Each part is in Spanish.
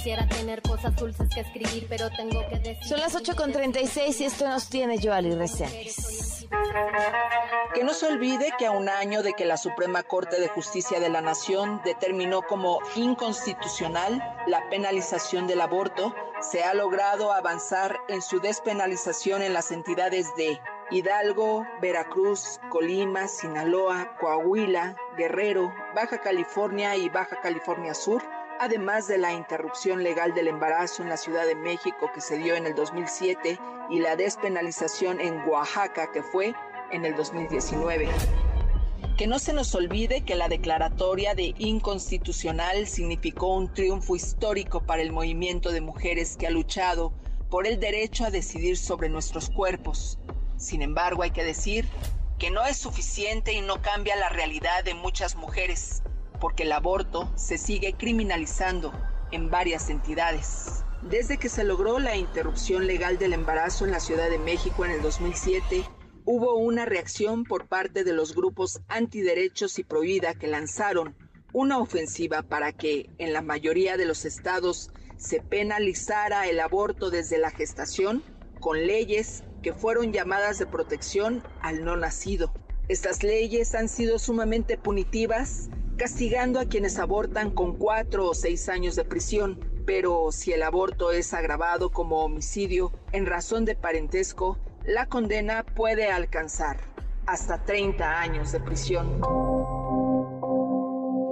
Quisiera tener cosas dulces que escribir, pero tengo que decir. Son las 8.36 y esto nos tiene Joali Reséndiz. Que no se olvide que a un año de que la Suprema Corte de Justicia de la Nación determinó como inconstitucional la penalización del aborto, se ha logrado avanzar en su despenalización en las entidades de Hidalgo, Veracruz, Colima, Sinaloa, Coahuila, Guerrero, Baja California y Baja California Sur además de la interrupción legal del embarazo en la Ciudad de México que se dio en el 2007 y la despenalización en Oaxaca que fue en el 2019. Que no se nos olvide que la declaratoria de inconstitucional significó un triunfo histórico para el movimiento de mujeres que ha luchado por el derecho a decidir sobre nuestros cuerpos. Sin embargo, hay que decir que no es suficiente y no cambia la realidad de muchas mujeres porque el aborto se sigue criminalizando en varias entidades. Desde que se logró la interrupción legal del embarazo en la Ciudad de México en el 2007, hubo una reacción por parte de los grupos antiderechos y prohibida que lanzaron una ofensiva para que en la mayoría de los estados se penalizara el aborto desde la gestación con leyes que fueron llamadas de protección al no nacido. Estas leyes han sido sumamente punitivas castigando a quienes abortan con cuatro o seis años de prisión, pero si el aborto es agravado como homicidio en razón de parentesco, la condena puede alcanzar hasta 30 años de prisión.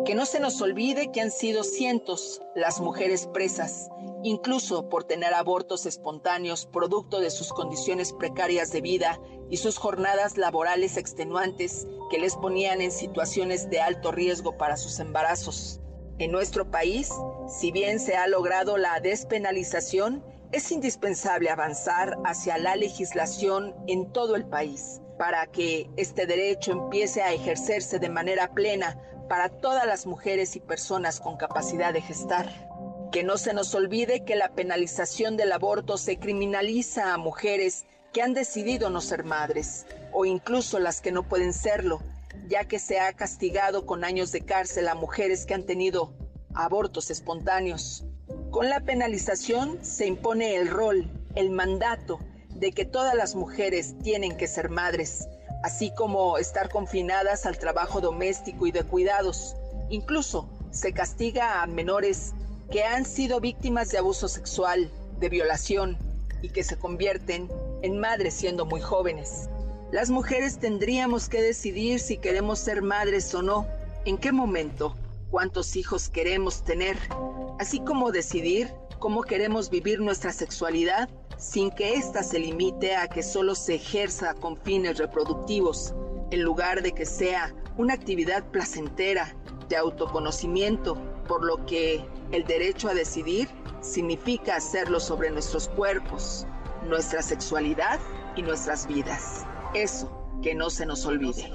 Que no se nos olvide que han sido cientos las mujeres presas, incluso por tener abortos espontáneos producto de sus condiciones precarias de vida y sus jornadas laborales extenuantes que les ponían en situaciones de alto riesgo para sus embarazos. En nuestro país, si bien se ha logrado la despenalización, es indispensable avanzar hacia la legislación en todo el país para que este derecho empiece a ejercerse de manera plena para todas las mujeres y personas con capacidad de gestar. Que no se nos olvide que la penalización del aborto se criminaliza a mujeres que han decidido no ser madres o incluso las que no pueden serlo, ya que se ha castigado con años de cárcel a mujeres que han tenido abortos espontáneos. Con la penalización se impone el rol, el mandato de que todas las mujeres tienen que ser madres, así como estar confinadas al trabajo doméstico y de cuidados. Incluso se castiga a menores que han sido víctimas de abuso sexual, de violación y que se convierten en madres siendo muy jóvenes. Las mujeres tendríamos que decidir si queremos ser madres o no, en qué momento, cuántos hijos queremos tener, así como decidir cómo queremos vivir nuestra sexualidad sin que ésta se limite a que solo se ejerza con fines reproductivos, en lugar de que sea una actividad placentera de autoconocimiento, por lo que el derecho a decidir significa hacerlo sobre nuestros cuerpos, nuestra sexualidad y nuestras vidas. Eso que no se nos olvide.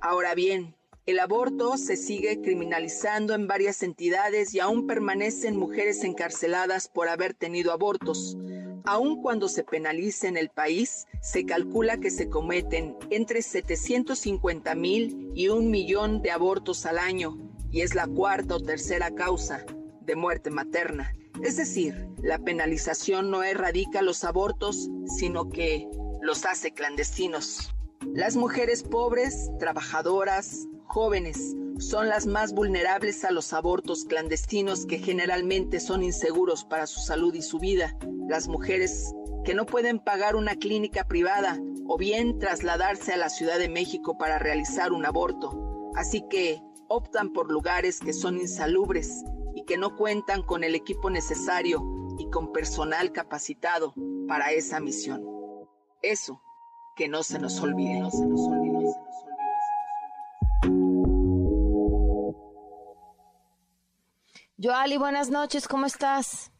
Ahora bien, el aborto se sigue criminalizando en varias entidades y aún permanecen mujeres encarceladas por haber tenido abortos. Aun cuando se penalice en el país, se calcula que se cometen entre 750 mil y un millón de abortos al año y es la cuarta o tercera causa de muerte materna. Es decir, la penalización no erradica los abortos, sino que los hace clandestinos. Las mujeres pobres, trabajadoras, jóvenes son las más vulnerables a los abortos clandestinos que generalmente son inseguros para su salud y su vida. Las mujeres que no pueden pagar una clínica privada o bien trasladarse a la Ciudad de México para realizar un aborto. Así que optan por lugares que son insalubres y que no cuentan con el equipo necesario y con personal capacitado para esa misión. Eso que no se nos olvide. No se nos olvide. Joali, buenas noches, ¿cómo estás?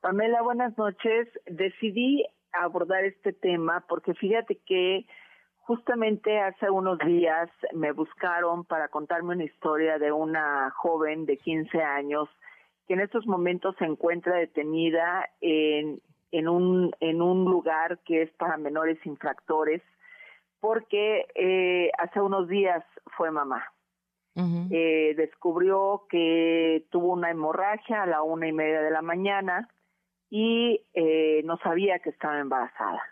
Pamela, buenas noches. Decidí abordar este tema porque fíjate que justamente hace unos días me buscaron para contarme una historia de una joven de 15 años que en estos momentos se encuentra detenida en un lugar que es para menores infractores, porque eh, hace unos días fue mamá. Eh, descubrió que tuvo una hemorragia a la una y media de la mañana y eh, no sabía que estaba embarazada.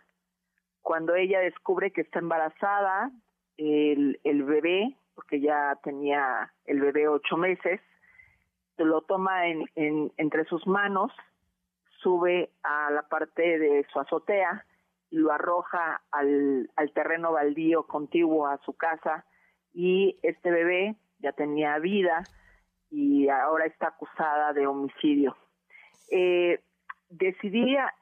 Cuando ella descubre que está embarazada, el, bebé, porque ya tenía el bebé ocho meses, lo toma en, en, entre sus manos, sube a la parte de su azotea y lo arroja al, al terreno baldío contiguo a su casa y este bebé ya tenía vida y ahora está acusada de homicidio. Eh, decidí a,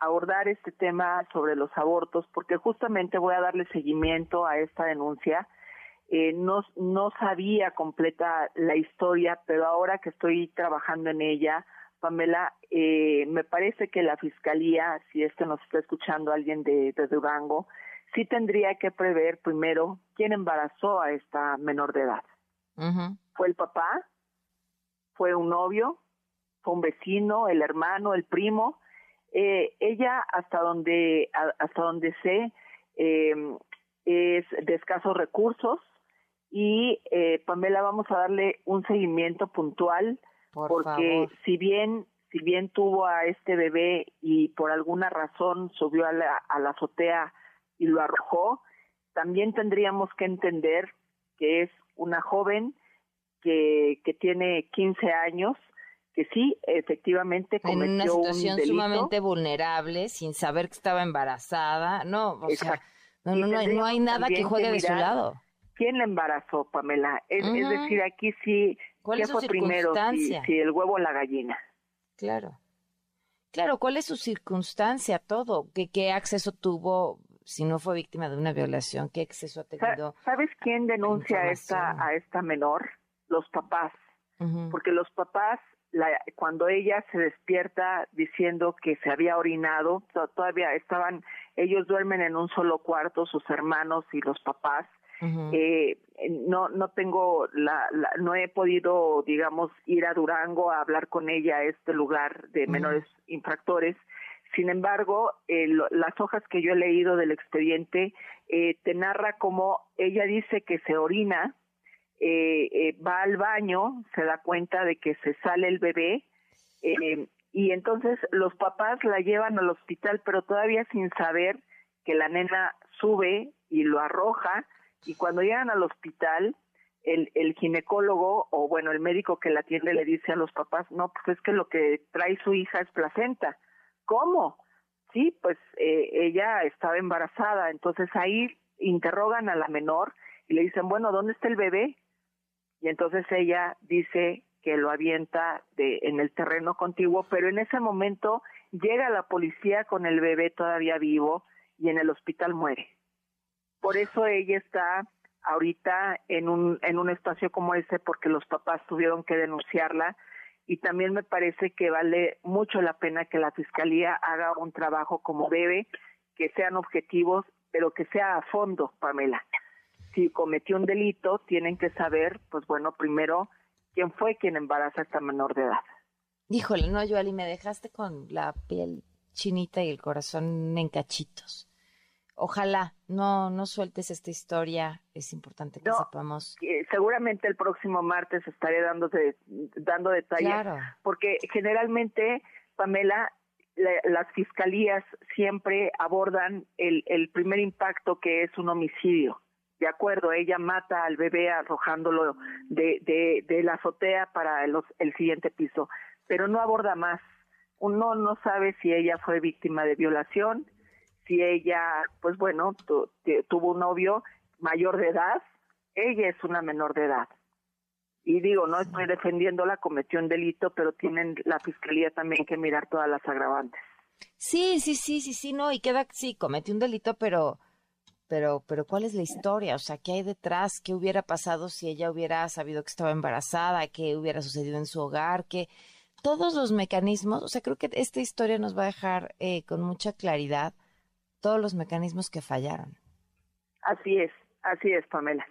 abordar este tema sobre los abortos porque justamente voy a darle seguimiento a esta denuncia. Eh, no, no sabía completa la historia, pero ahora que estoy trabajando en ella, Pamela, eh, me parece que la fiscalía, si esto nos está escuchando alguien de, de Durango, sí tendría que prever primero quién embarazó a esta menor de edad. ¿Fue el papá? ¿Fue un novio? ¿Fue un vecino? ¿El hermano? ¿El primo? Eh, ella, hasta donde, hasta donde sé, eh, es de escasos recursos y eh, Pamela vamos a darle un seguimiento puntual Por porque favor. si bien si bien tuvo a este bebé y por alguna razón subió a la, a la azotea y lo arrojó, también tendríamos que entender que es una joven que, que tiene 15 años, que sí, efectivamente En una cometió un situación delito. sumamente vulnerable, sin saber que estaba embarazada. No, o sea, no, no, no, hay- no hay nada que juegue que de su lado. ¿Quién la embarazó, Pamela? Es, es Ujú. decir, aquí sí, ¿Cuál ¿qué es su fue primero? Si, circunstancia? si el huevo o la gallina. Claro. Claro, ¿cuál es su circunstancia? Todo. ¿Qué, qué acceso tuvo si no fue víctima de una violación? ¿Qué acceso ha tenido? ¿Sabes quién denuncia a esta, a esta menor? Los papás. Porque los papás, la- cuando ella se despierta diciendo que se había orinado, to- todavía estaban, ellos duermen en un solo cuarto, sus hermanos y los papás. Eh, no, no tengo la, la- no he podido, digamos, ir a Durango a hablar con ella a este lugar de menores infractores. Sin embargo, eh, lo- las hojas que yo he leído del expediente eh, te narra cómo ella dice que se orina, eh, eh, va al baño, se da cuenta de que se sale el bebé y entonces los papás la llevan al hospital, pero todavía sin saber que la nena sube y lo arroja y cuando llegan al hospital el, el ginecólogo o bueno el médico que la atiende le dice a los papás no pues es que lo que trae su hija es placenta cómo sí pues eh, ella estaba embarazada entonces ahí interrogan a la menor y le dicen bueno dónde está el bebé y entonces ella dice que lo avienta de, en el terreno contiguo, pero en ese momento llega la policía con el bebé todavía vivo y en el hospital muere. Por eso ella está ahorita en un, en un espacio como ese porque los papás tuvieron que denunciarla y también me parece que vale mucho la pena que la fiscalía haga un trabajo como debe, que sean objetivos, pero que sea a fondo, Pamela si cometió un delito, tienen que saber, pues bueno, primero, quién fue quien embaraza a esta menor de edad. Híjole, no, Joali, me dejaste con la piel chinita y el corazón en cachitos. Ojalá no, no sueltes esta historia. Es importante que No. sepamos. Eh, seguramente el próximo martes estaré dándote, dando detalles, Claro. porque generalmente, Pamela, la- las fiscalías siempre abordan el, el primer impacto que es un homicidio. De acuerdo, ella mata al bebé arrojándolo de, de, de la azotea para el, el siguiente piso, pero no aborda más. Uno no sabe si ella fue víctima de violación, si ella, pues bueno, tu- tuvo un novio mayor de edad, ella es una menor de edad. Y digo, no estoy defendiéndola, cometió un delito, pero tienen la fiscalía también que mirar todas las agravantes. Sí, sí, sí, sí, sí, no, y queda, sí, cometió un delito, pero, pero, pero, ¿cuál es la historia? O sea, ¿qué hay detrás? ¿Qué hubiera pasado si ella hubiera sabido que estaba embarazada? ¿Qué hubiera sucedido en su hogar? ¿Qué? Todos los mecanismos, o sea, creo que esta historia nos va a dejar eh, con mucha claridad todos los mecanismos que fallaron. Así es, así es, Pamela.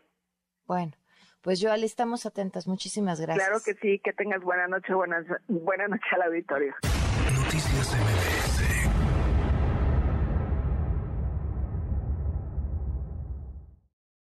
Bueno, pues yo, Ale, estamos atentas. Muchísimas gracias. Claro que sí, que tengas buena noche, buenas, buena noche al auditorio. Noticias